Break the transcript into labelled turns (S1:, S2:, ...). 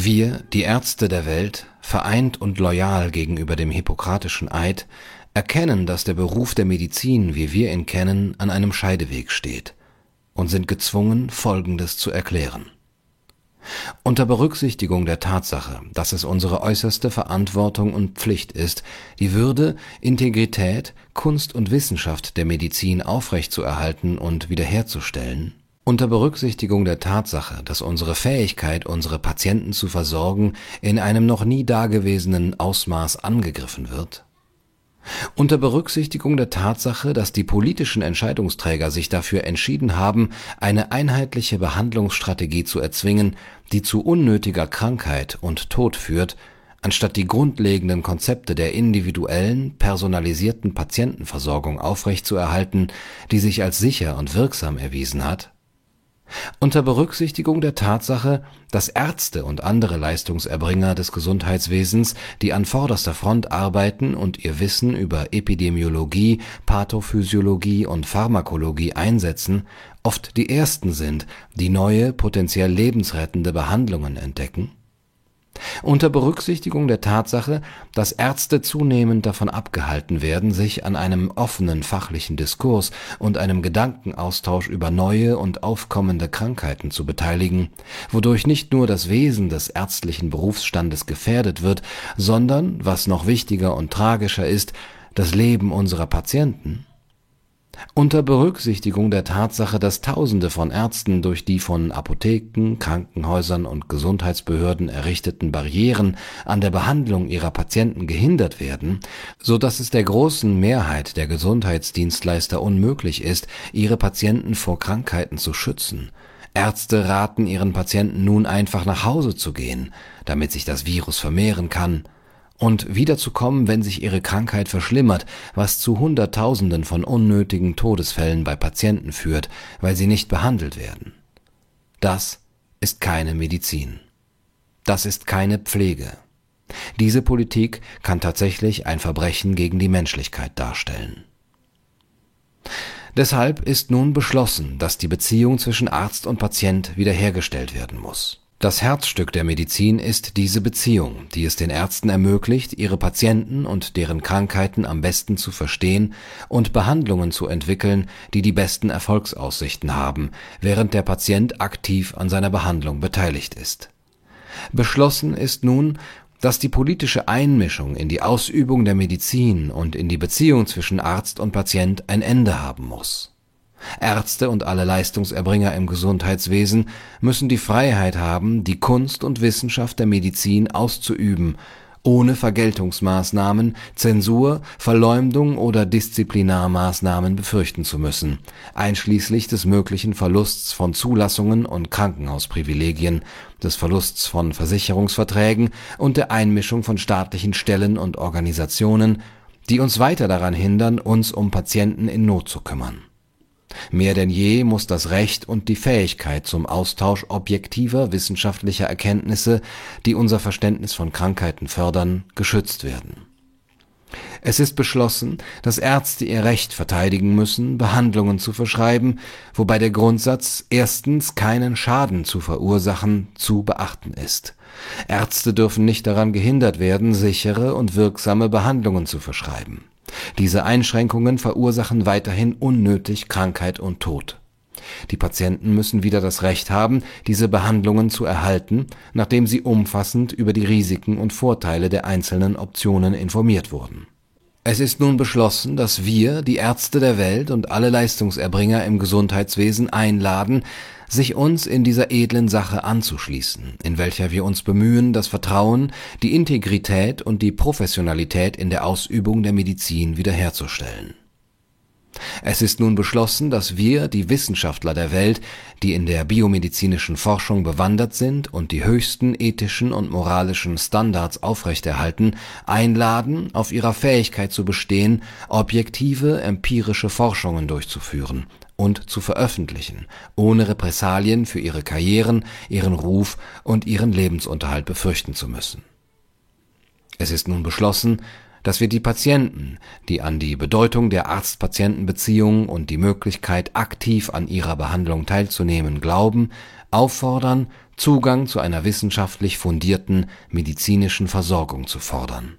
S1: Wir, die Ärzte der Welt, vereint und loyal gegenüber dem Hippokratischen Eid, erkennen, dass der Beruf der Medizin, wie wir ihn kennen, an einem Scheideweg steht und sind gezwungen, Folgendes zu erklären. Unter Berücksichtigung der Tatsache, dass es unsere äußerste Verantwortung und Pflicht ist, die Würde, Integrität, Kunst und Wissenschaft der Medizin aufrechtzuerhalten und wiederherzustellen, unter Berücksichtigung der Tatsache, dass unsere Fähigkeit, unsere Patienten zu versorgen, in einem noch nie dagewesenen Ausmaß angegriffen wird, unter Berücksichtigung der Tatsache, dass die politischen Entscheidungsträger sich dafür entschieden haben, eine einheitliche Behandlungsstrategie zu erzwingen, die zu unnötiger Krankheit und Tod führt, anstatt die grundlegenden Konzepte der individuellen, personalisierten Patientenversorgung aufrechtzuerhalten, die sich als sicher und wirksam erwiesen hat unter Berücksichtigung der Tatsache, dass Ärzte und andere Leistungserbringer des Gesundheitswesens, die an vorderster Front arbeiten und ihr Wissen über Epidemiologie, Pathophysiologie und Pharmakologie einsetzen, oft die ersten sind, die neue, potenziell lebensrettende Behandlungen entdecken unter Berücksichtigung der Tatsache, dass Ärzte zunehmend davon abgehalten werden, sich an einem offenen fachlichen Diskurs und einem Gedankenaustausch über neue und aufkommende Krankheiten zu beteiligen, wodurch nicht nur das Wesen des ärztlichen Berufsstandes gefährdet wird, sondern, was noch wichtiger und tragischer ist, das Leben unserer Patienten unter Berücksichtigung der Tatsache, dass Tausende von Ärzten durch die von Apotheken, Krankenhäusern und Gesundheitsbehörden errichteten Barrieren an der Behandlung ihrer Patienten gehindert werden, so dass es der großen Mehrheit der Gesundheitsdienstleister unmöglich ist, ihre Patienten vor Krankheiten zu schützen. Ärzte raten ihren Patienten nun einfach nach Hause zu gehen, damit sich das Virus vermehren kann und wiederzukommen, wenn sich ihre Krankheit verschlimmert, was zu Hunderttausenden von unnötigen Todesfällen bei Patienten führt, weil sie nicht behandelt werden. Das ist keine Medizin. Das ist keine Pflege. Diese Politik kann tatsächlich ein Verbrechen gegen die Menschlichkeit darstellen. Deshalb ist nun beschlossen, dass die Beziehung zwischen Arzt und Patient wiederhergestellt werden muss. Das Herzstück der Medizin ist diese Beziehung, die es den Ärzten ermöglicht, ihre Patienten und deren Krankheiten am besten zu verstehen und Behandlungen zu entwickeln, die die besten Erfolgsaussichten haben, während der Patient aktiv an seiner Behandlung beteiligt ist. Beschlossen ist nun, dass die politische Einmischung in die Ausübung der Medizin und in die Beziehung zwischen Arzt und Patient ein Ende haben muss Ärzte und alle Leistungserbringer im Gesundheitswesen müssen die Freiheit haben, die Kunst und Wissenschaft der Medizin auszuüben, ohne Vergeltungsmaßnahmen, Zensur, Verleumdung oder Disziplinarmaßnahmen befürchten zu müssen, einschließlich des möglichen Verlusts von Zulassungen und Krankenhausprivilegien, des Verlusts von Versicherungsverträgen und der Einmischung von staatlichen Stellen und Organisationen, die uns weiter daran hindern, uns um Patienten in Not zu kümmern Mehr denn je muss das Recht und die Fähigkeit zum Austausch objektiver wissenschaftlicher Erkenntnisse, die unser Verständnis von Krankheiten fördern, geschützt werden. Es ist beschlossen, dass Ärzte ihr Recht verteidigen müssen, Behandlungen zu verschreiben, wobei der Grundsatz erstens keinen Schaden zu verursachen zu beachten ist. Ärzte dürfen nicht daran gehindert werden, sichere und wirksame Behandlungen zu verschreiben diese Einschränkungen verursachen weiterhin unnötig Krankheit und Tod. Die Patienten müssen wieder das Recht haben, diese Behandlungen zu erhalten, nachdem sie umfassend über die Risiken und Vorteile der einzelnen Optionen informiert wurden. Es ist nun beschlossen, dass wir, die Ärzte der Welt und alle Leistungserbringer im Gesundheitswesen einladen, sich uns in dieser edlen Sache anzuschließen, in welcher wir uns bemühen, das Vertrauen, die Integrität und die Professionalität in der Ausübung der Medizin wiederherzustellen. Es ist nun beschlossen, dass wir, die Wissenschaftler der Welt, die in der biomedizinischen Forschung bewandert sind und die höchsten ethischen und moralischen Standards aufrechterhalten, einladen, auf ihrer Fähigkeit zu bestehen, objektive empirische Forschungen durchzuführen und zu veröffentlichen, ohne Repressalien für ihre Karrieren, ihren Ruf und ihren Lebensunterhalt befürchten zu müssen. Es ist nun beschlossen, dass wir die Patienten, die an die Bedeutung der Arzt-Patienten-Beziehung und die Möglichkeit, aktiv an ihrer Behandlung teilzunehmen, glauben, auffordern, Zugang zu einer wissenschaftlich fundierten medizinischen Versorgung zu fordern